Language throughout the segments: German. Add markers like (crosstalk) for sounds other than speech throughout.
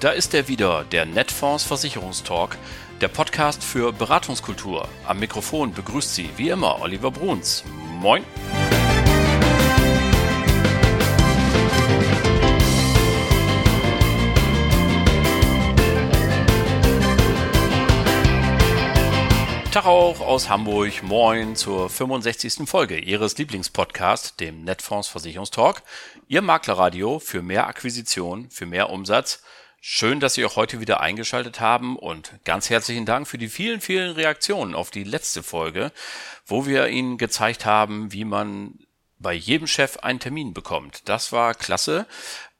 da ist er wieder, der Netfonds Versicherungstalk, der Podcast für Beratungskultur. Am Mikrofon begrüßt Sie wie immer Oliver Bruns. Moin! Tag auch aus Hamburg. Moin zur 65. Folge Ihres Lieblingspodcasts, dem Netfonds Versicherungstalk. Ihr Maklerradio für mehr Akquisition, für mehr Umsatz. Schön, dass Sie auch heute wieder eingeschaltet haben und ganz herzlichen Dank für die vielen, vielen Reaktionen auf die letzte Folge, wo wir Ihnen gezeigt haben, wie man bei jedem Chef einen Termin bekommt. Das war klasse.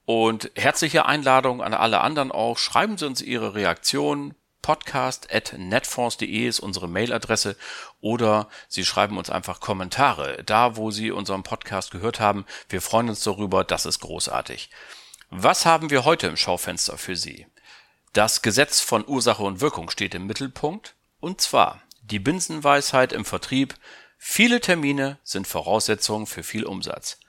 Und herzliche Einladung an alle anderen auch. Schreiben Sie uns Ihre Reaktionen podcast.netfonds.de ist unsere Mailadresse oder Sie schreiben uns einfach Kommentare, da wo Sie unseren Podcast gehört haben. Wir freuen uns darüber, das ist großartig. Was haben wir heute im Schaufenster für Sie? Das Gesetz von Ursache und Wirkung steht im Mittelpunkt und zwar die Binsenweisheit im Vertrieb. Viele Termine sind Voraussetzungen für viel Umsatz.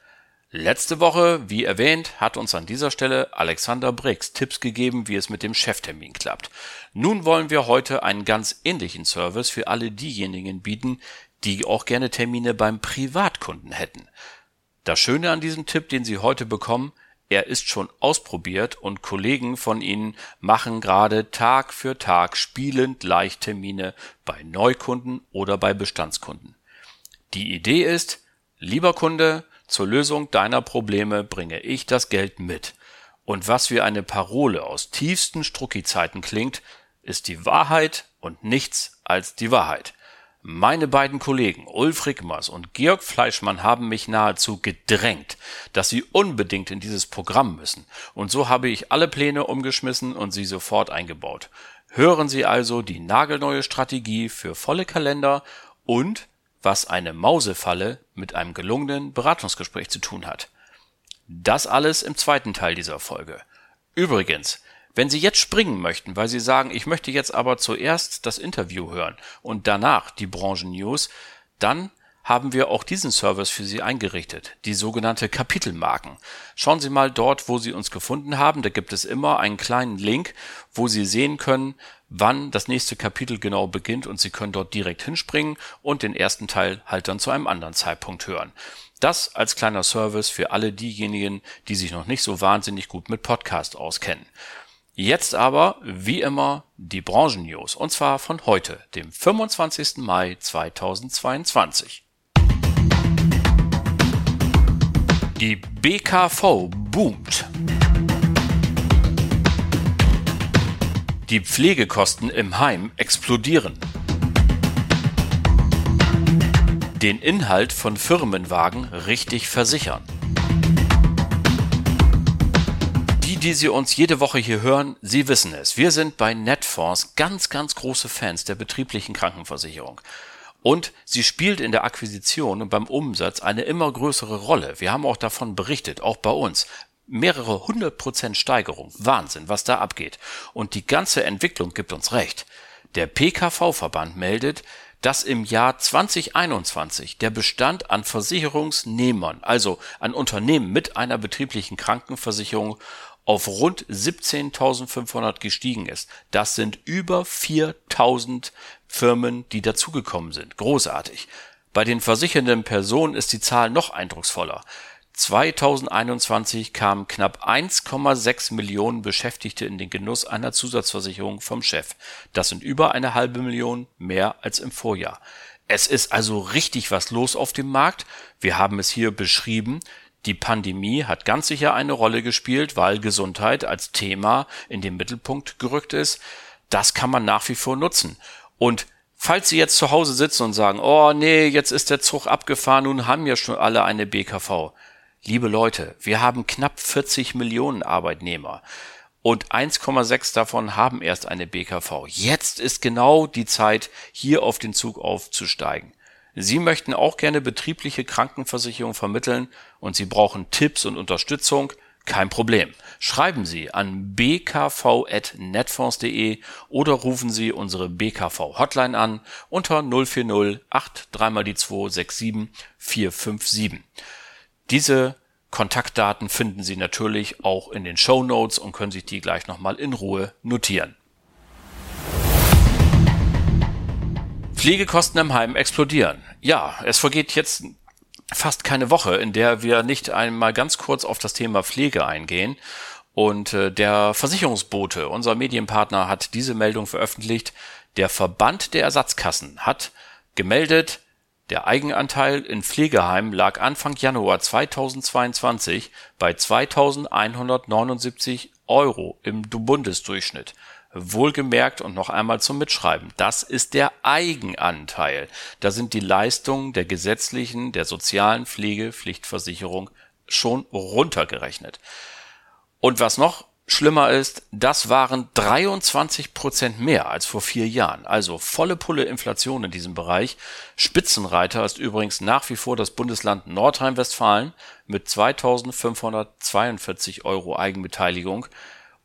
Letzte Woche, wie erwähnt, hat uns an dieser Stelle Alexander Briggs Tipps gegeben, wie es mit dem Cheftermin klappt. Nun wollen wir heute einen ganz ähnlichen Service für alle diejenigen bieten, die auch gerne Termine beim Privatkunden hätten. Das Schöne an diesem Tipp, den Sie heute bekommen, er ist schon ausprobiert und Kollegen von Ihnen machen gerade Tag für Tag spielend leicht Termine bei Neukunden oder bei Bestandskunden. Die Idee ist, lieber Kunde, zur Lösung deiner Probleme bringe ich das Geld mit. Und was wie eine Parole aus tiefsten Strucki-Zeiten klingt, ist die Wahrheit und nichts als die Wahrheit. Meine beiden Kollegen Ulf Rickmers und Georg Fleischmann haben mich nahezu gedrängt, dass sie unbedingt in dieses Programm müssen, und so habe ich alle Pläne umgeschmissen und sie sofort eingebaut. Hören Sie also die nagelneue Strategie für volle Kalender und was eine Mausefalle mit einem gelungenen Beratungsgespräch zu tun hat. Das alles im zweiten Teil dieser Folge. Übrigens, wenn Sie jetzt springen möchten, weil Sie sagen, ich möchte jetzt aber zuerst das Interview hören und danach die Branchen-News, dann haben wir auch diesen Service für Sie eingerichtet, die sogenannte Kapitelmarken. Schauen Sie mal dort, wo Sie uns gefunden haben. Da gibt es immer einen kleinen Link, wo Sie sehen können, wann das nächste Kapitel genau beginnt und Sie können dort direkt hinspringen und den ersten Teil halt dann zu einem anderen Zeitpunkt hören. Das als kleiner Service für alle diejenigen, die sich noch nicht so wahnsinnig gut mit Podcast auskennen. Jetzt aber, wie immer, die Branchen-News und zwar von heute, dem 25. Mai 2022. Die BKV boomt. Die Pflegekosten im Heim explodieren. Den Inhalt von Firmenwagen richtig versichern. Die, Sie uns jede Woche hier hören, Sie wissen es. Wir sind bei Netfonds ganz, ganz große Fans der betrieblichen Krankenversicherung. Und sie spielt in der Akquisition und beim Umsatz eine immer größere Rolle. Wir haben auch davon berichtet, auch bei uns. Mehrere hundert Prozent Steigerung. Wahnsinn, was da abgeht. Und die ganze Entwicklung gibt uns recht. Der PKV-Verband meldet, dass im Jahr 2021 der Bestand an Versicherungsnehmern, also an Unternehmen mit einer betrieblichen Krankenversicherung, auf rund 17.500 gestiegen ist. Das sind über 4.000 Firmen, die dazugekommen sind. Großartig. Bei den versichernden Personen ist die Zahl noch eindrucksvoller. 2021 kamen knapp 1,6 Millionen Beschäftigte in den Genuss einer Zusatzversicherung vom Chef. Das sind über eine halbe Million mehr als im Vorjahr. Es ist also richtig was los auf dem Markt. Wir haben es hier beschrieben. Die Pandemie hat ganz sicher eine Rolle gespielt, weil Gesundheit als Thema in den Mittelpunkt gerückt ist. Das kann man nach wie vor nutzen. Und falls Sie jetzt zu Hause sitzen und sagen, oh nee, jetzt ist der Zug abgefahren, nun haben ja schon alle eine BKV. Liebe Leute, wir haben knapp 40 Millionen Arbeitnehmer und 1,6 davon haben erst eine BKV. Jetzt ist genau die Zeit, hier auf den Zug aufzusteigen. Sie möchten auch gerne betriebliche Krankenversicherung vermitteln und Sie brauchen Tipps und Unterstützung, kein Problem. Schreiben Sie an bkv.netfonds.de oder rufen Sie unsere BKV Hotline an unter 040 8 3 mal die 2 6 7 457. Diese Kontaktdaten finden Sie natürlich auch in den Show Notes und können sich die gleich nochmal in Ruhe notieren. Pflegekosten im Heim explodieren. Ja, es vergeht jetzt fast keine Woche, in der wir nicht einmal ganz kurz auf das Thema Pflege eingehen. Und äh, der Versicherungsbote, unser Medienpartner, hat diese Meldung veröffentlicht. Der Verband der Ersatzkassen hat gemeldet, der Eigenanteil in Pflegeheimen lag Anfang Januar 2022 bei 2179 Euro im Bundesdurchschnitt. Wohlgemerkt und noch einmal zum Mitschreiben, das ist der Eigenanteil. Da sind die Leistungen der gesetzlichen, der sozialen Pflegepflichtversicherung schon runtergerechnet. Und was noch Schlimmer ist, das waren 23 Prozent mehr als vor vier Jahren. Also volle Pulle Inflation in diesem Bereich. Spitzenreiter ist übrigens nach wie vor das Bundesland Nordrhein-Westfalen mit 2542 Euro Eigenbeteiligung.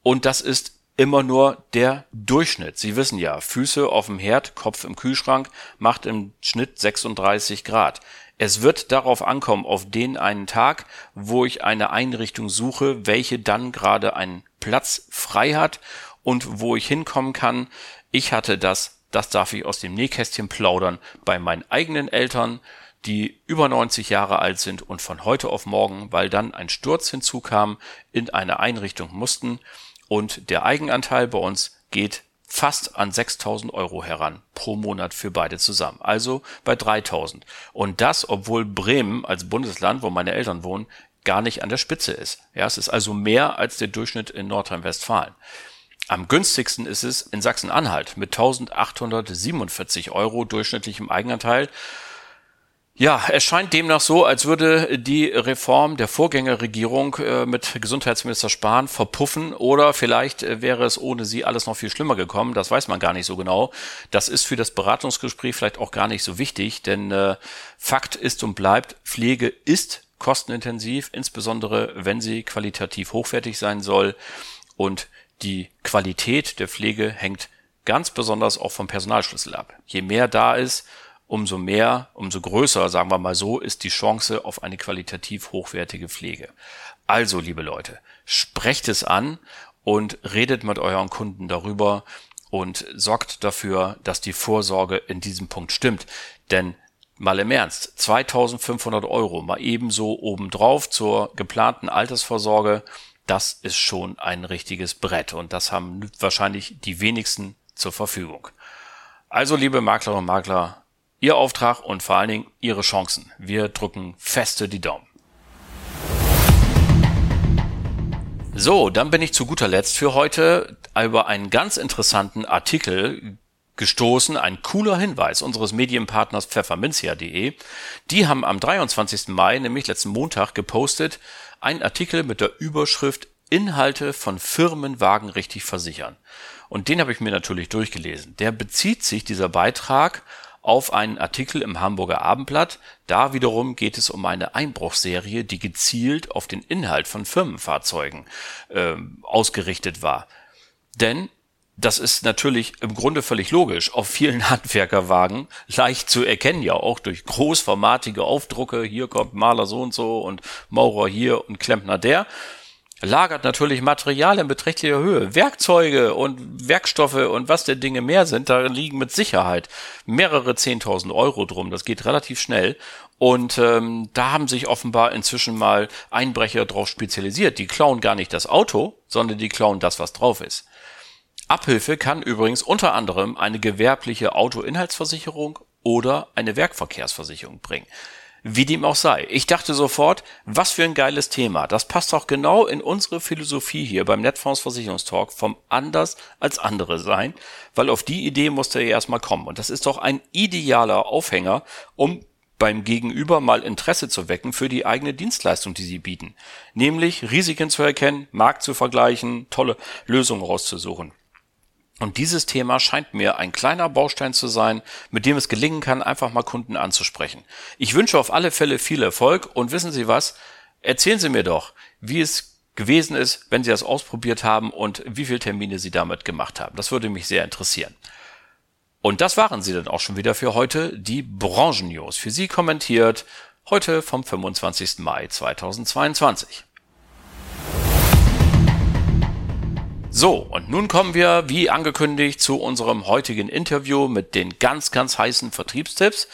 Und das ist immer nur der Durchschnitt. Sie wissen ja, Füße auf dem Herd, Kopf im Kühlschrank macht im Schnitt 36 Grad. Es wird darauf ankommen, auf den einen Tag, wo ich eine Einrichtung suche, welche dann gerade einen Platz frei hat und wo ich hinkommen kann. Ich hatte das, das darf ich aus dem Nähkästchen plaudern, bei meinen eigenen Eltern, die über 90 Jahre alt sind und von heute auf morgen, weil dann ein Sturz hinzukam, in eine Einrichtung mussten und der Eigenanteil bei uns geht fast an 6000 Euro heran pro Monat für beide zusammen. Also bei 3000. Und das, obwohl Bremen als Bundesland, wo meine Eltern wohnen, gar nicht an der Spitze ist. Ja, es ist also mehr als der Durchschnitt in Nordrhein-Westfalen. Am günstigsten ist es in Sachsen-Anhalt mit 1847 Euro durchschnittlichem Eigenanteil ja, es scheint demnach so, als würde die Reform der Vorgängerregierung äh, mit Gesundheitsminister Spahn verpuffen oder vielleicht äh, wäre es ohne sie alles noch viel schlimmer gekommen. Das weiß man gar nicht so genau. Das ist für das Beratungsgespräch vielleicht auch gar nicht so wichtig, denn äh, Fakt ist und bleibt, Pflege ist kostenintensiv, insbesondere wenn sie qualitativ hochwertig sein soll und die Qualität der Pflege hängt ganz besonders auch vom Personalschlüssel ab. Je mehr da ist, umso mehr, umso größer, sagen wir mal so, ist die Chance auf eine qualitativ hochwertige Pflege. Also, liebe Leute, sprecht es an und redet mit euren Kunden darüber und sorgt dafür, dass die Vorsorge in diesem Punkt stimmt. Denn mal im Ernst, 2500 Euro mal ebenso obendrauf zur geplanten Altersvorsorge, das ist schon ein richtiges Brett und das haben wahrscheinlich die wenigsten zur Verfügung. Also, liebe Maklerinnen und Makler, Ihr Auftrag und vor allen Dingen Ihre Chancen. Wir drücken feste die Daumen. So, dann bin ich zu guter Letzt für heute über einen ganz interessanten Artikel gestoßen, ein cooler Hinweis unseres Medienpartners pfefferminzia.de. Die haben am 23. Mai, nämlich letzten Montag, gepostet, einen Artikel mit der Überschrift Inhalte von Firmenwagen richtig versichern. Und den habe ich mir natürlich durchgelesen. Der bezieht sich, dieser Beitrag, auf einen Artikel im Hamburger Abendblatt. Da wiederum geht es um eine Einbruchserie, die gezielt auf den Inhalt von Firmenfahrzeugen äh, ausgerichtet war. Denn das ist natürlich im Grunde völlig logisch. Auf vielen (laughs) Handwerkerwagen leicht zu erkennen, ja auch durch großformatige Aufdrucke. Hier kommt Maler so und so und Maurer hier und Klempner der lagert natürlich Material in beträchtlicher Höhe. Werkzeuge und Werkstoffe und was der Dinge mehr sind, da liegen mit Sicherheit mehrere 10.000 Euro drum. Das geht relativ schnell. Und ähm, da haben sich offenbar inzwischen mal Einbrecher drauf spezialisiert. Die klauen gar nicht das Auto, sondern die klauen das, was drauf ist. Abhilfe kann übrigens unter anderem eine gewerbliche Autoinhaltsversicherung oder eine Werkverkehrsversicherung bringen. Wie dem auch sei. Ich dachte sofort, was für ein geiles Thema. Das passt doch genau in unsere Philosophie hier beim Netfonds Versicherungstalk vom anders als andere sein, weil auf die Idee musste er erstmal kommen. Und das ist doch ein idealer Aufhänger, um beim Gegenüber mal Interesse zu wecken für die eigene Dienstleistung, die sie bieten. Nämlich Risiken zu erkennen, Markt zu vergleichen, tolle Lösungen rauszusuchen. Und dieses Thema scheint mir ein kleiner Baustein zu sein, mit dem es gelingen kann, einfach mal Kunden anzusprechen. Ich wünsche auf alle Fälle viel Erfolg und wissen Sie was? Erzählen Sie mir doch, wie es gewesen ist, wenn Sie das ausprobiert haben und wie viele Termine Sie damit gemacht haben. Das würde mich sehr interessieren. Und das waren sie dann auch schon wieder für heute, die Branchennews. Für Sie kommentiert Heute vom 25. Mai 2022. So, und nun kommen wir, wie angekündigt, zu unserem heutigen Interview mit den ganz, ganz heißen Vertriebstipps.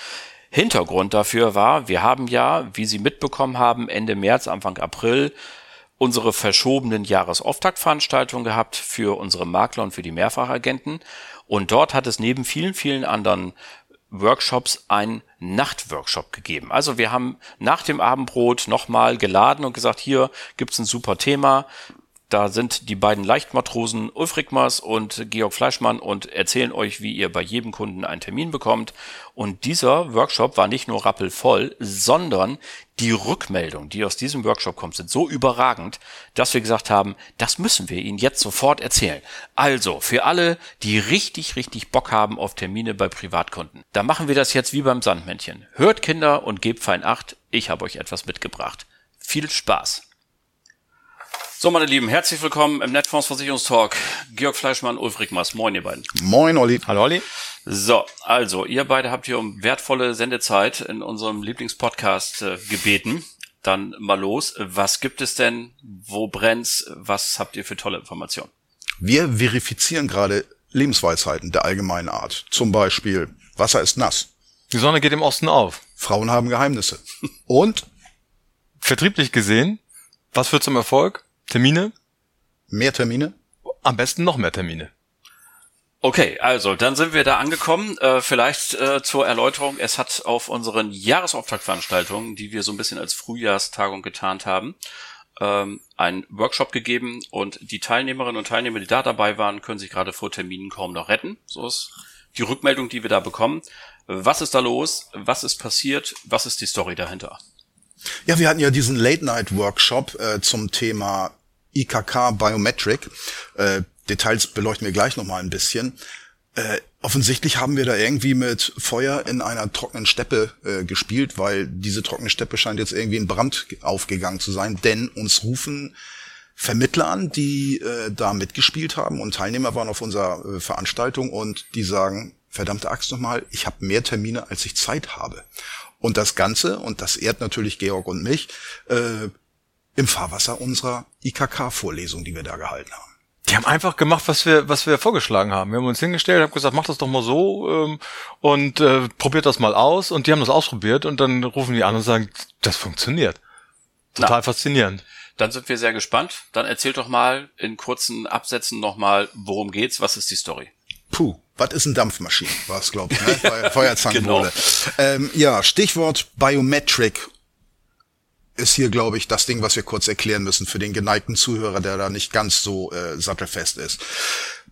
Hintergrund dafür war, wir haben ja, wie Sie mitbekommen haben, Ende März, Anfang April unsere verschobenen Jahresauftaktveranstaltungen gehabt für unsere Makler und für die Mehrfachagenten. Und dort hat es neben vielen, vielen anderen Workshops einen Nachtworkshop gegeben. Also wir haben nach dem Abendbrot nochmal geladen und gesagt, hier gibt's ein super Thema. Da sind die beiden Leichtmatrosen Ulf Rickmers und Georg Fleischmann und erzählen euch, wie ihr bei jedem Kunden einen Termin bekommt. Und dieser Workshop war nicht nur rappelvoll, sondern die Rückmeldungen, die aus diesem Workshop kommen, sind so überragend, dass wir gesagt haben, das müssen wir Ihnen jetzt sofort erzählen. Also, für alle, die richtig, richtig Bock haben auf Termine bei Privatkunden, da machen wir das jetzt wie beim Sandmännchen. Hört Kinder und gebt fein Acht, ich habe euch etwas mitgebracht. Viel Spaß! So, meine Lieben, herzlich willkommen im Netfonds Versicherungstalk. Georg Fleischmann, Ulf Rickmers. Moin, ihr beiden. Moin, Olli. Hallo, Olli. So, also, ihr beide habt hier um wertvolle Sendezeit in unserem Lieblingspodcast äh, gebeten. Dann mal los. Was gibt es denn? Wo brennt's? Was habt ihr für tolle Informationen? Wir verifizieren gerade Lebensweisheiten der allgemeinen Art. Zum Beispiel, Wasser ist nass. Die Sonne geht im Osten auf. Frauen haben Geheimnisse. Und? Vertrieblich gesehen, was führt zum Erfolg? Termine? Mehr Termine? Am besten noch mehr Termine. Okay, also dann sind wir da angekommen. Äh, vielleicht äh, zur Erläuterung. Es hat auf unseren Jahresauftaktveranstaltungen, die wir so ein bisschen als Frühjahrstagung getarnt haben, ähm, einen Workshop gegeben und die Teilnehmerinnen und Teilnehmer, die da dabei waren, können sich gerade vor Terminen kaum noch retten. So ist die Rückmeldung, die wir da bekommen. Was ist da los? Was ist passiert? Was ist die Story dahinter? Ja, wir hatten ja diesen Late-Night-Workshop äh, zum Thema IKK Biometric. Äh, Details beleuchten wir gleich nochmal ein bisschen. Äh, offensichtlich haben wir da irgendwie mit Feuer in einer trockenen Steppe äh, gespielt, weil diese trockene Steppe scheint jetzt irgendwie in Brand aufgegangen zu sein, denn uns rufen Vermittler an, die äh, da mitgespielt haben und Teilnehmer waren auf unserer äh, Veranstaltung und die sagen, verdammte Axt nochmal, ich habe mehr Termine, als ich Zeit habe. Und das Ganze, und das ehrt natürlich Georg und mich, äh, im Fahrwasser unserer IKK-Vorlesung, die wir da gehalten haben. Die haben einfach gemacht, was wir, was wir vorgeschlagen haben. Wir haben uns hingestellt, haben gesagt, mach das doch mal so ähm, und äh, probiert das mal aus. Und die haben das ausprobiert und dann rufen die an und sagen, das funktioniert. Total Na, faszinierend. Dann sind wir sehr gespannt. Dann erzählt doch mal in kurzen Absätzen nochmal, worum geht's, was ist die Story? Puh, was ist ein Dampfmaschine? War es, glaube ich, ne? (laughs) Feuerzangenbowle. genau. ähm, ja, Stichwort Biometric ist hier, glaube ich, das Ding, was wir kurz erklären müssen für den geneigten Zuhörer, der da nicht ganz so äh, sattelfest ist.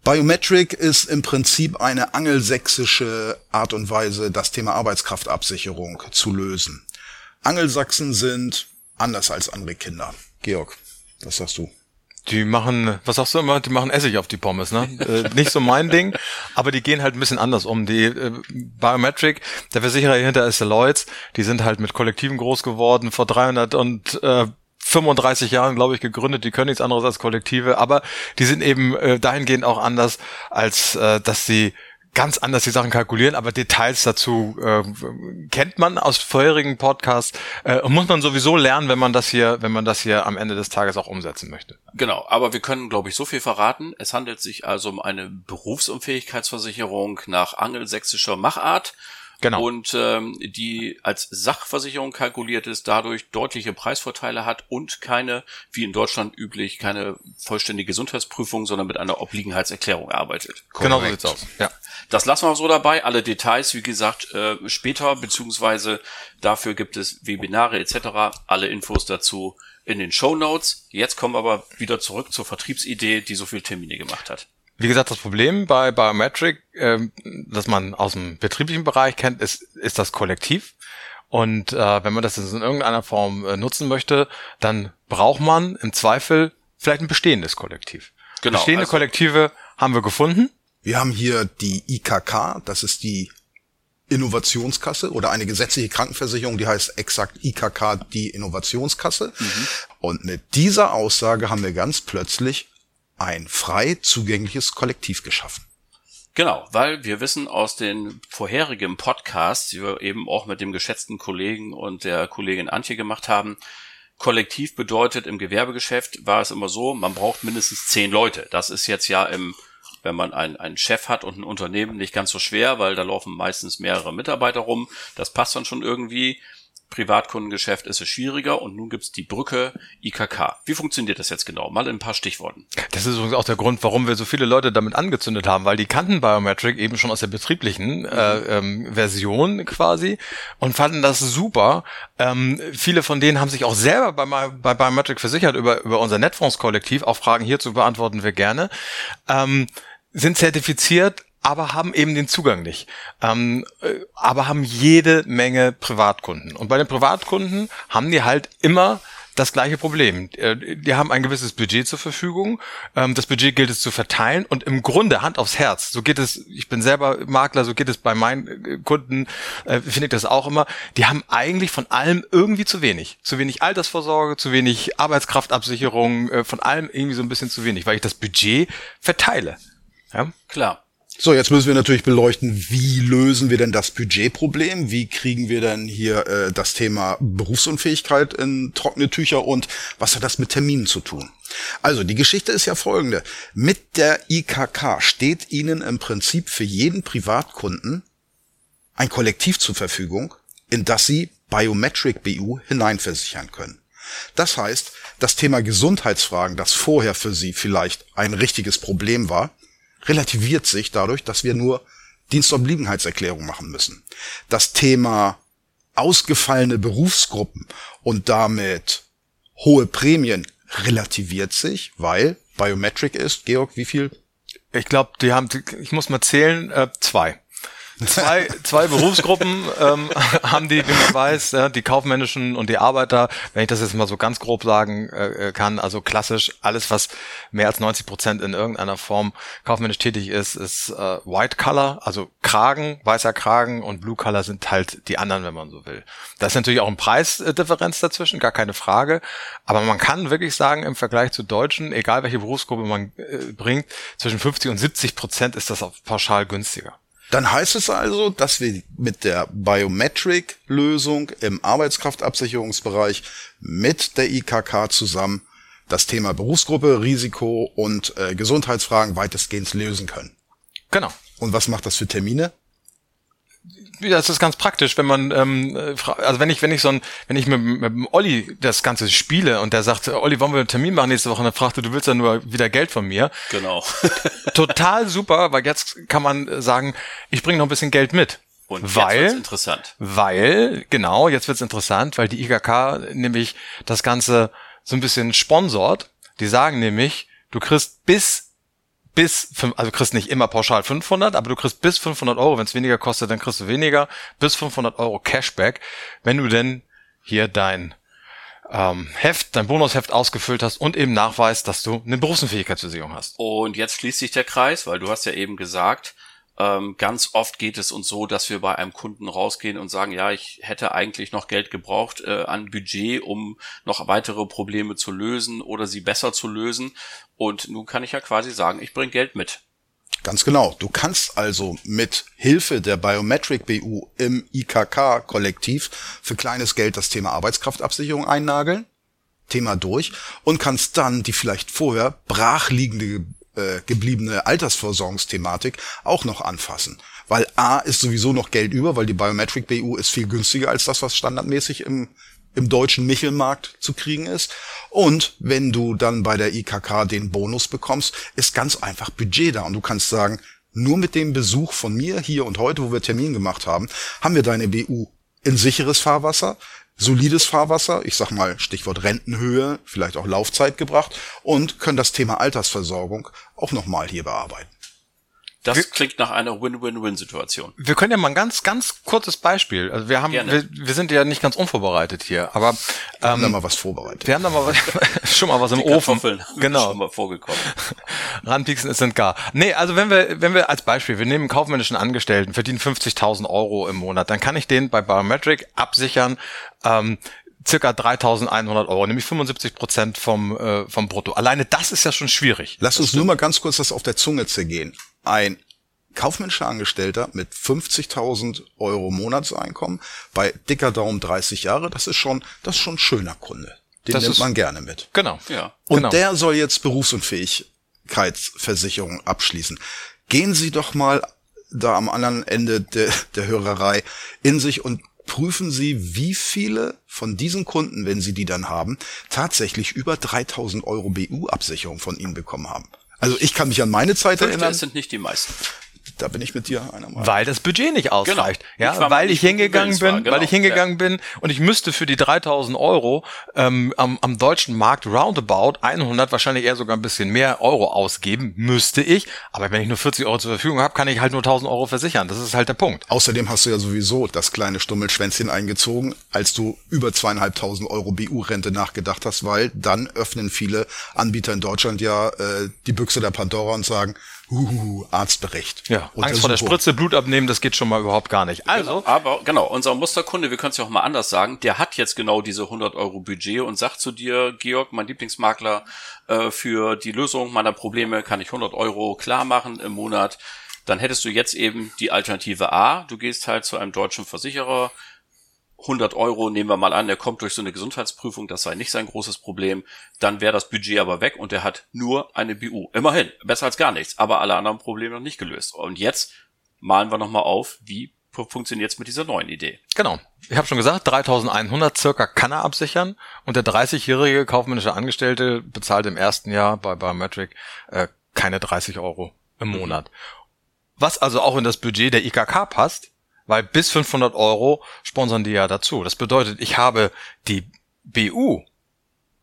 Biometric ist im Prinzip eine angelsächsische Art und Weise, das Thema Arbeitskraftabsicherung zu lösen. Angelsachsen sind anders als andere Kinder. Georg, was sagst du? Die machen, was sagst du immer, die machen Essig auf die Pommes, ne? (laughs) äh, nicht so mein Ding, aber die gehen halt ein bisschen anders um. Die äh, Biometric, der Versicherer hinter ist Deloitte, die sind halt mit Kollektiven groß geworden, vor 300 und äh, 35 Jahren, glaube ich, gegründet. Die können nichts anderes als Kollektive, aber die sind eben äh, dahingehend auch anders, als äh, dass sie ganz anders die Sachen kalkulieren, aber Details dazu äh, kennt man aus vorherigen Podcasts äh, und muss man sowieso lernen, wenn man das hier, wenn man das hier am Ende des Tages auch umsetzen möchte. Genau, aber wir können, glaube ich, so viel verraten. Es handelt sich also um eine Berufsunfähigkeitsversicherung nach angelsächsischer Machart. Genau. Und ähm, die als Sachversicherung kalkuliert ist, dadurch deutliche Preisvorteile hat und keine, wie in Deutschland üblich, keine vollständige Gesundheitsprüfung, sondern mit einer Obliegenheitserklärung arbeitet. Korrekt. Genau so sieht's aus. Ja. Das lassen wir so dabei. Alle Details, wie gesagt, äh, später, beziehungsweise dafür gibt es Webinare etc. Alle Infos dazu in den Show Notes. Jetzt kommen wir aber wieder zurück zur Vertriebsidee, die so viel Termine gemacht hat. Wie gesagt, das Problem bei Biometric, äh, das man aus dem betrieblichen Bereich kennt, ist, ist das Kollektiv. Und äh, wenn man das in irgendeiner Form äh, nutzen möchte, dann braucht man im Zweifel vielleicht ein bestehendes Kollektiv. Genau, Bestehende also, Kollektive haben wir gefunden. Wir haben hier die IKK, das ist die Innovationskasse oder eine gesetzliche Krankenversicherung, die heißt exakt IKK, die Innovationskasse. Mhm. Und mit dieser Aussage haben wir ganz plötzlich ein frei zugängliches Kollektiv geschaffen. Genau, weil wir wissen aus den vorherigen Podcasts, die wir eben auch mit dem geschätzten Kollegen und der Kollegin Antje gemacht haben, kollektiv bedeutet im Gewerbegeschäft war es immer so, man braucht mindestens zehn Leute. Das ist jetzt ja im, wenn man einen, einen Chef hat und ein Unternehmen nicht ganz so schwer, weil da laufen meistens mehrere Mitarbeiter rum. Das passt dann schon irgendwie. Privatkundengeschäft ist es schwieriger und nun gibt's die Brücke IKK. Wie funktioniert das jetzt genau? Mal in ein paar Stichworten. Das ist übrigens auch der Grund, warum wir so viele Leute damit angezündet haben, weil die kannten Biometric eben schon aus der betrieblichen äh, ähm, Version quasi und fanden das super. Ähm, viele von denen haben sich auch selber bei, bei Biometric versichert über, über unser Netfonds-Kollektiv. Auch Fragen hierzu beantworten wir gerne. Ähm, sind zertifiziert, aber haben eben den Zugang nicht. Ähm, äh, aber haben jede Menge Privatkunden. Und bei den Privatkunden haben die halt immer das gleiche Problem. Äh, die haben ein gewisses Budget zur Verfügung. Ähm, das Budget gilt es zu verteilen und im Grunde Hand aufs Herz. So geht es, ich bin selber Makler, so geht es bei meinen äh, Kunden, finde ich das auch immer. Die haben eigentlich von allem irgendwie zu wenig. Zu wenig Altersvorsorge, zu wenig Arbeitskraftabsicherung, von allem irgendwie so ein bisschen zu wenig, weil ich das Budget verteile. Ja? Klar. So, jetzt müssen wir natürlich beleuchten, wie lösen wir denn das Budgetproblem? Wie kriegen wir denn hier äh, das Thema Berufsunfähigkeit in trockene Tücher und was hat das mit Terminen zu tun? Also, die Geschichte ist ja folgende. Mit der IKK steht Ihnen im Prinzip für jeden Privatkunden ein Kollektiv zur Verfügung, in das Sie Biometric BU hineinversichern können. Das heißt, das Thema Gesundheitsfragen, das vorher für Sie vielleicht ein richtiges Problem war, relativiert sich dadurch, dass wir nur Dienstobliegenheitserklärung machen müssen. Das Thema ausgefallene Berufsgruppen und damit hohe Prämien relativiert sich, weil Biometric ist, Georg, wie viel? Ich glaube, die haben, ich muss mal zählen, äh, zwei zwei, zwei Berufsgruppen ähm, (laughs) haben die, wie man weiß, ja, die kaufmännischen und die Arbeiter, wenn ich das jetzt mal so ganz grob sagen äh, äh kann, also klassisch alles, was mehr als 90 Prozent in irgendeiner Form kaufmännisch tätig ist, ist äh, White Color, also Kragen, weißer Kragen und Blue Color sind halt die anderen, wenn man so will. Da ist natürlich auch ein Preisdifferenz dazwischen, gar keine Frage, aber man kann wirklich sagen, im Vergleich zu Deutschen, egal welche Berufsgruppe man äh, bringt, zwischen 50 und 70 Prozent ist das pauschal günstiger. Dann heißt es also, dass wir mit der Biometric-Lösung im Arbeitskraftabsicherungsbereich mit der IKK zusammen das Thema Berufsgruppe, Risiko und äh, Gesundheitsfragen weitestgehend lösen können. Genau. Und was macht das für Termine? Ja, das ist ganz praktisch, wenn man, ähm, also wenn ich, wenn ich so ein, wenn ich mit, mit dem Olli das Ganze spiele und der sagt, Olli, wollen wir einen Termin machen nächste Woche? Und dann fragt du, du willst ja nur wieder Geld von mir. Genau. (laughs) Total super, weil jetzt kann man sagen, ich bringe noch ein bisschen Geld mit. Und weil, jetzt interessant. Weil, genau, jetzt wird's interessant, weil die IGK nämlich das Ganze so ein bisschen sponsort. Die sagen nämlich, du kriegst bis bis, also kriegst nicht immer pauschal 500, aber du kriegst bis 500 Euro. Wenn es weniger kostet, dann kriegst du weniger. Bis 500 Euro Cashback, wenn du denn hier dein ähm, Heft, dein Bonusheft ausgefüllt hast und eben nachweist, dass du eine Berufsunfähigkeitsversicherung hast. Und jetzt schließt sich der Kreis, weil du hast ja eben gesagt, ähm, ganz oft geht es uns so, dass wir bei einem Kunden rausgehen und sagen, ja, ich hätte eigentlich noch Geld gebraucht äh, an Budget, um noch weitere Probleme zu lösen oder sie besser zu lösen. Und nun kann ich ja quasi sagen, ich bringe Geld mit. Ganz genau. Du kannst also mit Hilfe der Biometric BU im IKK-Kollektiv für kleines Geld das Thema Arbeitskraftabsicherung einnageln. Thema durch und kannst dann die vielleicht vorher brachliegende äh, gebliebene Altersversorgungsthematik auch noch anfassen. Weil A ist sowieso noch Geld über, weil die Biometric BU ist viel günstiger als das, was standardmäßig im, im deutschen Michelmarkt zu kriegen ist. Und wenn du dann bei der IKK den Bonus bekommst, ist ganz einfach Budget da. Und du kannst sagen, nur mit dem Besuch von mir hier und heute, wo wir Termin gemacht haben, haben wir deine BU in sicheres Fahrwasser solides Fahrwasser, ich sag mal Stichwort Rentenhöhe, vielleicht auch Laufzeit gebracht und können das Thema Altersversorgung auch nochmal hier bearbeiten. Das wir, klingt nach einer Win-Win-Win-Situation. Wir können ja mal ein ganz, ganz kurzes Beispiel. Also wir haben, wir, wir, sind ja nicht ganz unvorbereitet hier, aber ähm, wir haben da ähm, mal was vorbereitet. Wir haben da mal was, (laughs) schon mal was im Die Ofen. Genau. Schon mal vorgekommen. (laughs) Ranpieksen ist sind gar. Nee, also wenn wir, wenn wir als Beispiel, wir nehmen einen kaufmännischen Angestellten, verdienen 50.000 Euro im Monat, dann kann ich den bei Biometric absichern, ähm, circa 3.100 Euro, nämlich 75 Prozent vom, äh, vom Brutto. Alleine das ist ja schon schwierig. Lass uns nur mal ganz kurz das auf der Zunge zergehen. Ein kaufmännischer Angestellter mit 50.000 Euro Monatseinkommen bei dicker Daumen 30 Jahre, das ist schon, das ist schon ein schöner Kunde. Den Das nimmt man gerne mit. Genau. Ja. Und genau. der soll jetzt Berufsunfähigkeitsversicherung abschließen. Gehen Sie doch mal da am anderen Ende der, der Hörerei in sich und prüfen Sie, wie viele von diesen Kunden, wenn Sie die dann haben, tatsächlich über 3000 Euro BU-Absicherung von Ihnen bekommen haben. Also ich kann mich an meine Zeit Fürchte, erinnern, es sind nicht die meisten. Da bin ich mit dir einer Meinung. Weil das Budget nicht ausreicht. Genau. Ja, weil man weil ich hingegangen bin, war, genau. weil ich hingegangen bin und ich müsste für die 3000 Euro ähm, am, am deutschen Markt roundabout 100, wahrscheinlich eher sogar ein bisschen mehr Euro ausgeben, müsste ich. Aber wenn ich nur 40 Euro zur Verfügung habe, kann ich halt nur 1000 Euro versichern. Das ist halt der Punkt. Außerdem hast du ja sowieso das kleine Stummelschwänzchen eingezogen, als du über zweieinhalbtausend Euro BU-Rente nachgedacht hast, weil dann öffnen viele Anbieter in Deutschland ja äh, die Büchse der Pandora und sagen, huhu, Arztbericht. Ja, Angst vor der. Spritze, Blut abnehmen, das geht schon mal überhaupt gar nicht. Also, Aber genau, unser Musterkunde, wir können es ja auch mal anders sagen, der hat jetzt genau diese 100 Euro Budget und sagt zu dir, Georg, mein Lieblingsmakler, äh, für die Lösung meiner Probleme kann ich 100 Euro klar machen im Monat. Dann hättest du jetzt eben die Alternative A. Du gehst halt zu einem deutschen Versicherer. 100 Euro nehmen wir mal an, der kommt durch so eine Gesundheitsprüfung, das sei nicht sein großes Problem. Dann wäre das Budget aber weg und er hat nur eine BU. Immerhin, besser als gar nichts, aber alle anderen Probleme noch nicht gelöst. Und jetzt malen wir nochmal auf, wie funktioniert es mit dieser neuen Idee. genau. Ich habe schon gesagt, 3100 circa kann er absichern und der 30-jährige kaufmännische Angestellte bezahlt im ersten Jahr bei Biometric äh, keine 30 Euro im Monat. Was also auch in das Budget der IKK passt, weil bis 500 Euro sponsern die ja dazu. Das bedeutet, ich habe die BU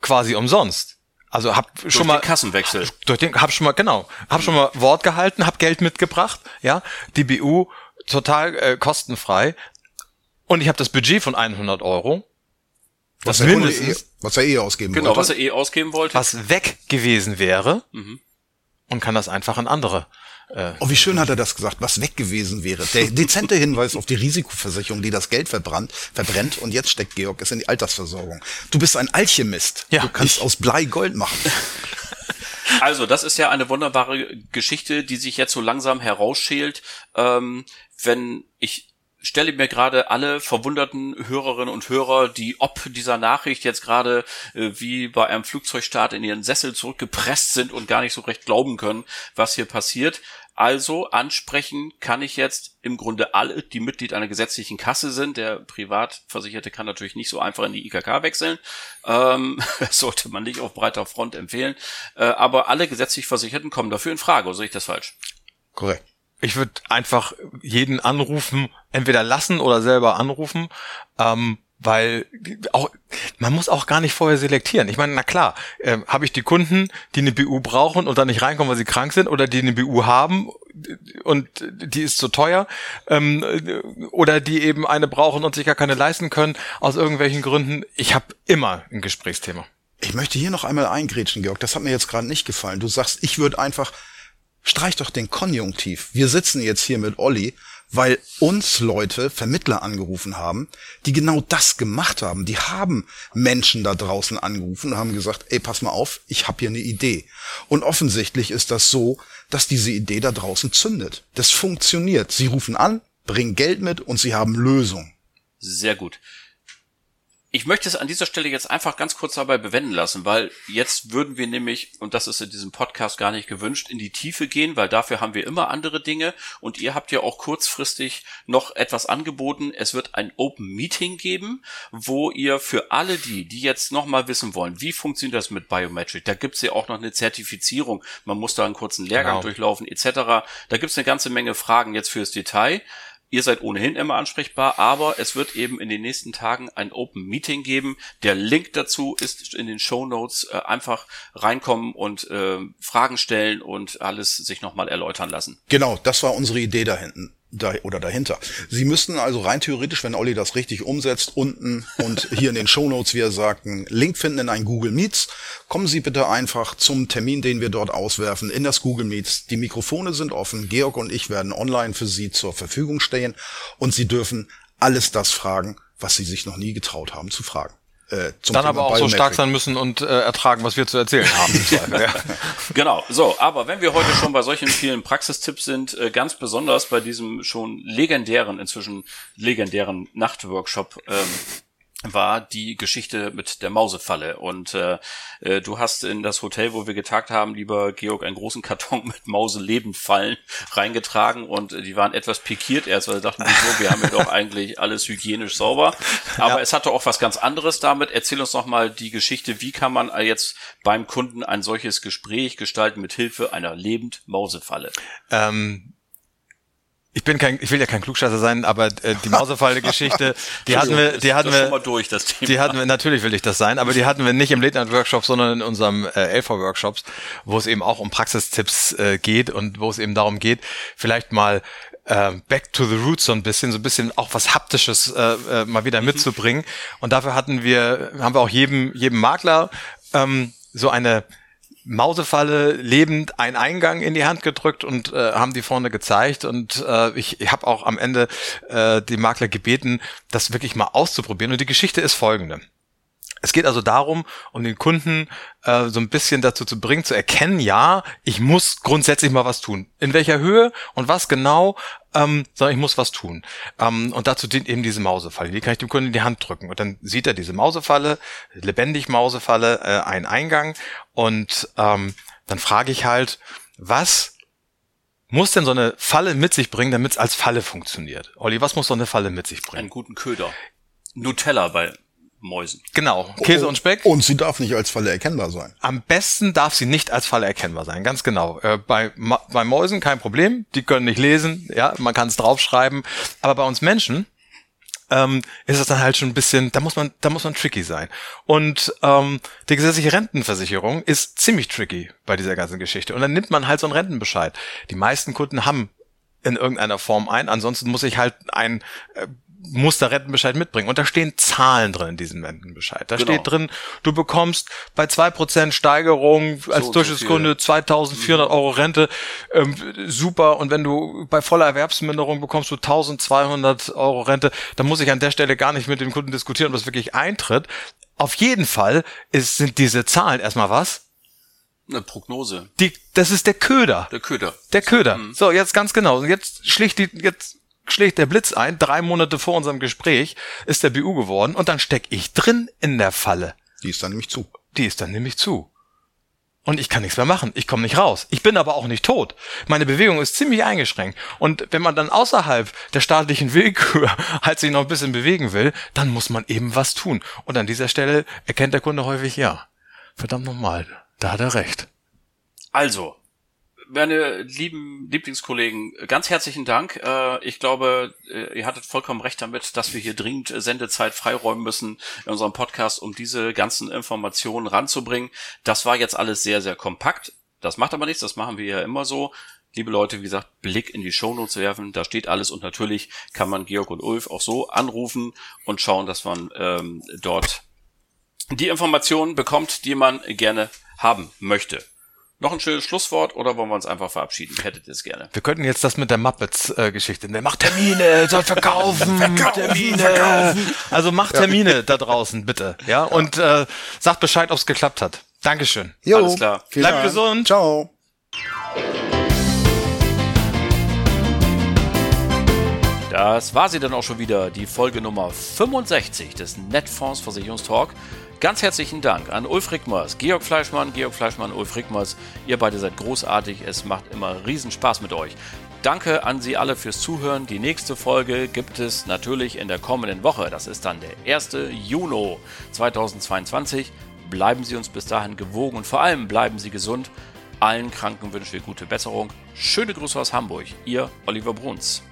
quasi umsonst. Also hab schon Durch mal den Kassenwechsel. durch den hab schon mal genau, hab schon mal Wort gehalten, hab Geld mitgebracht, ja, die BU total äh, kostenfrei und ich habe das Budget von 100 Euro, Was das der Kunde mindestens eh, was er eh ausgeben Genau, wollte. was er eh ausgeben wollte. was weg gewesen wäre und kann das einfach an andere. Äh, Oh, wie schön hat er das gesagt, was weg gewesen wäre. Der (laughs) dezente Hinweis auf die Risikoversicherung, die das Geld verbrannt, verbrennt und jetzt steckt Georg es in die Altersversorgung. Du bist ein Alchemist. Ja, du kannst ich- aus Blei Gold machen. (laughs) Also, das ist ja eine wunderbare Geschichte, die sich jetzt so langsam herausschält. Ähm, wenn ich stelle mir gerade alle verwunderten Hörerinnen und Hörer, die ob dieser Nachricht jetzt gerade äh, wie bei einem Flugzeugstart in ihren Sessel zurückgepresst sind und gar nicht so recht glauben können, was hier passiert. Also ansprechen kann ich jetzt im Grunde alle, die Mitglied einer gesetzlichen Kasse sind. Der Privatversicherte kann natürlich nicht so einfach in die IKK wechseln. Ähm, (laughs) sollte man nicht auf breiter Front empfehlen. Äh, aber alle gesetzlich Versicherten kommen dafür in Frage. Oder sehe ich das falsch? Korrekt. Ich würde einfach jeden anrufen, entweder lassen oder selber anrufen, ähm, weil auch man muss auch gar nicht vorher selektieren. Ich meine, na klar, äh, habe ich die Kunden, die eine BU brauchen und da nicht reinkommen, weil sie krank sind, oder die eine BU haben und die ist zu teuer, ähm, oder die eben eine brauchen und sich gar keine leisten können aus irgendwelchen Gründen. Ich habe immer ein Gesprächsthema. Ich möchte hier noch einmal eingrätschen, Georg. Das hat mir jetzt gerade nicht gefallen. Du sagst, ich würde einfach, streich doch den Konjunktiv. Wir sitzen jetzt hier mit Olli, weil uns Leute, Vermittler angerufen haben, die genau das gemacht haben. Die haben Menschen da draußen angerufen und haben gesagt, ey, pass mal auf, ich habe hier eine Idee. Und offensichtlich ist das so, dass diese Idee da draußen zündet. Das funktioniert. Sie rufen an, bringen Geld mit und sie haben Lösungen. Sehr gut. Ich möchte es an dieser Stelle jetzt einfach ganz kurz dabei bewenden lassen, weil jetzt würden wir nämlich, und das ist in diesem Podcast gar nicht gewünscht, in die Tiefe gehen, weil dafür haben wir immer andere Dinge und ihr habt ja auch kurzfristig noch etwas angeboten. Es wird ein Open Meeting geben, wo ihr für alle die, die jetzt nochmal wissen wollen, wie funktioniert das mit Biometric, da gibt's ja auch noch eine Zertifizierung, man muss da einen kurzen Lehrgang Genau. durchlaufen etc. Da gibt's eine ganze Menge Fragen jetzt fürs Detail. Ihr seid ohnehin immer ansprechbar, aber es wird eben in den nächsten Tagen ein Open Meeting geben. Der Link dazu ist in den Show Notes. Äh, einfach reinkommen und äh, Fragen stellen und alles sich nochmal erläutern lassen. Genau, das war unsere Idee da hinten. Da, oder dahinter. Sie müssten also rein theoretisch, wenn Olli das richtig umsetzt, unten und hier in den Shownotes, wie er sagt, einen Link finden in ein Google Meets. Kommen Sie bitte einfach zum Termin, den wir dort auswerfen, in das Google Meets. Die Mikrofone sind offen. Georg und ich werden online für Sie zur Verfügung stehen und Sie dürfen alles das fragen, was Sie sich noch nie getraut haben zu fragen. Äh, zum Dann Thema aber auch Biometric. so stark sein müssen und äh, ertragen, was wir zu erzählen haben. (laughs) ja. (laughs) Genau, so, aber wenn wir heute schon bei solchen vielen Praxistipps sind, äh, ganz besonders bei diesem schon legendären, inzwischen legendären Nachtworkshop, ähm, war die Geschichte mit der Mausefalle. Und äh, äh, du hast in das Hotel, wo wir getagt haben, lieber Georg, einen großen Karton mit Mauselebendfallen (laughs) reingetragen und die waren etwas pikiert erst, weil sie dachten, wieso, wir haben ja doch eigentlich alles hygienisch sauber. (laughs) Aber ja. es hatte auch was ganz anderes damit. Erzähl uns noch mal die Geschichte, wie kann man jetzt beim Kunden ein solches Gespräch gestalten mit Hilfe einer lebend Mausefalle? Ähm ich bin kein, ich will ja kein Klugscheißer sein, aber äh, die Mausefalle-Geschichte, (laughs) die hatten wir, die hatten wir, durch, die hatten wir, natürlich will ich das sein, aber die hatten wir nicht im Late Night Workshop, sondern in unserem äh, LV Workshops, wo es eben auch um Praxistipps äh, geht und wo es eben darum geht, vielleicht mal äh, back to the roots so ein bisschen, so ein bisschen auch was haptisches äh, äh, mal wieder mhm. mitzubringen. Und dafür hatten wir, haben wir auch jedem, jedem Makler ähm, so eine Mausefalle lebend einen Eingang in die Hand gedrückt und äh, haben die vorne gezeigt und äh, ich, ich habe auch am Ende äh, die Makler gebeten, das wirklich mal auszuprobieren und die Geschichte ist folgende. Es geht also darum, um den Kunden äh, so ein bisschen dazu zu bringen, zu erkennen, ja, ich muss grundsätzlich mal was tun. In welcher Höhe und was genau, ähm, sondern ich muss was tun. Ähm, und dazu dient eben diese Mausefalle. Die kann ich dem Kunden in die Hand drücken. Und dann sieht er diese Mausefalle, lebendig Mausefalle, äh, einen Eingang. Und ähm, dann frage ich halt, was muss denn so eine Falle mit sich bringen, damit es als Falle funktioniert? Olli, was muss so eine Falle mit sich bringen? Einen guten Köder. Nutella bei Mäusen. Genau, Käse oh, und Speck. Und sie darf nicht als Falle erkennbar sein. Am besten darf sie nicht als Falle erkennbar sein, ganz genau. Äh, bei, bei Mäusen kein Problem, die können nicht lesen, ja, man kann es draufschreiben. Aber bei uns Menschen ähm, ist es dann halt schon ein bisschen, da muss man, da muss man tricky sein. Und ähm, die gesetzliche Rentenversicherung ist ziemlich tricky bei dieser ganzen Geschichte. Und dann nimmt man halt so einen Rentenbescheid. Die meisten Kunden haben in irgendeiner Form ein. Ansonsten muss ich halt ein äh, muss der Rentenbescheid mitbringen. Und da stehen Zahlen drin in diesem Rentenbescheid. Da genau. steht drin, du bekommst bei zwei Prozent Steigerung als so Durchschnittskunde so 2400 Euro Rente. Ähm, super. Und wenn du bei voller Erwerbsminderung bekommst du 1200 Euro Rente, dann muss ich an der Stelle gar nicht mit dem Kunden diskutieren, ob das wirklich eintritt. Auf jeden Fall ist, sind diese Zahlen erstmal was? Eine Prognose. Die, das ist der Köder. Der Köder. Der Köder. Mhm. So, jetzt ganz genau. Jetzt schlicht die, jetzt schlägt der Blitz ein, drei Monate vor unserem Gespräch ist der BU geworden und dann steck ich drin in der Falle. Die ist dann nämlich zu. Die ist dann nämlich zu. Und ich kann nichts mehr machen. Ich komme nicht raus. Ich bin aber auch nicht tot. Meine Bewegung ist ziemlich eingeschränkt. Und wenn man dann außerhalb der staatlichen Willkür (laughs) halt sich noch ein bisschen bewegen will, dann muss man eben was tun. Und an dieser Stelle erkennt der Kunde häufig, ja, verdammt nochmal, da hat er recht. Also, meine lieben Lieblingskollegen, ganz herzlichen Dank. Äh, ich glaube, äh, ihr hattet vollkommen recht damit, dass wir hier dringend Sendezeit freiräumen müssen in unserem Podcast, um diese ganzen Informationen ranzubringen. Das war jetzt alles sehr, sehr kompakt. Das macht aber nichts, das machen wir ja immer so. Liebe Leute, wie gesagt, Blick in die Shownotes werfen, da steht alles und natürlich kann man Georg und Ulf auch so anrufen und schauen, dass man ähm, dort die Informationen bekommt, die man gerne haben möchte. Noch ein schönes Schlusswort oder wollen wir uns einfach verabschieden? Hättet ihr es gerne? Wir könnten jetzt das mit der Muppets-Geschichte. Äh, der macht Termine, (laughs) soll verkaufen, verkaufen Termine. Verkaufen. Also macht Termine da draußen, bitte. Ja, und äh, sagt Bescheid, ob es geklappt hat. Dankeschön. Jo, Alles klar. Bleibt gesund. Ciao. Das war sie dann auch schon wieder, die Folge Nummer 65 des Netfonds Versicherungstalk. Ganz herzlichen Dank an Ulf Rickmers, Georg Fleischmann, Georg Fleischmann, Ulf Rickmers. Ihr beide seid großartig, es macht immer riesen Spaß mit euch. Danke an Sie alle fürs Zuhören. Die nächste Folge gibt es natürlich in der kommenden Woche. Das ist dann der 1. Juni 2022. Bleiben Sie uns bis dahin gewogen und vor allem bleiben Sie gesund. Allen Kranken wünschen wir gute Besserung. Schöne Grüße aus Hamburg. Ihr Oliver Bruns.